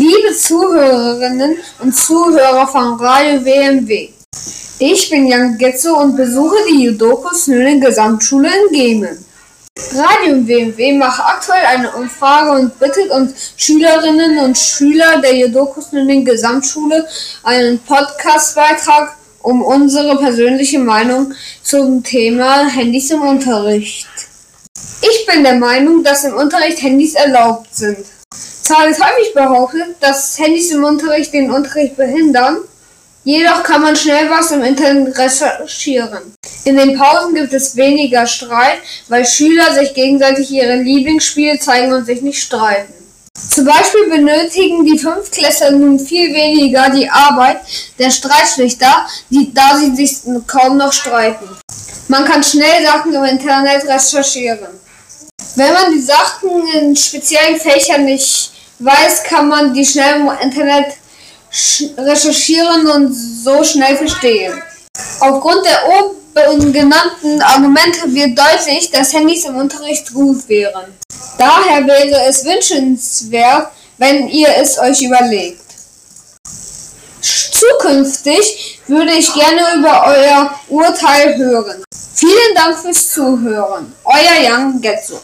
Liebe Zuhörerinnen und Zuhörer von Radio WMW. Ich bin Jan Getzo und besuche die Judokus Nüllen Gesamtschule in Gemen. Radio WMW macht aktuell eine Umfrage und bittet uns Schülerinnen und Schüler der Judokus Nüllen Gesamtschule einen Podcastbeitrag um unsere persönliche Meinung zum Thema Handys im Unterricht. Ich bin der Meinung, dass im Unterricht Handys erlaubt sind. Wird häufig behauptet, dass Handys im Unterricht den Unterricht behindern, jedoch kann man schnell was im Internet recherchieren. In den Pausen gibt es weniger Streit, weil Schüler sich gegenseitig ihre Lieblingsspiele zeigen und sich nicht streiten. Zum Beispiel benötigen die Fünftklässler nun viel weniger die Arbeit der Streitschlichter, die, da sie sich kaum noch streiten. Man kann schnell Sachen im Internet recherchieren. Wenn man die Sachen in speziellen Fächern nicht weiß, kann man die schnell im Internet recherchieren und so schnell verstehen. Aufgrund der oben genannten Argumente wird deutlich, dass Handys im Unterricht gut wären. Daher wäre es wünschenswert, wenn ihr es euch überlegt. Zukünftig würde ich gerne über euer Urteil hören. Vielen Dank fürs Zuhören. Euer Jan Getzo.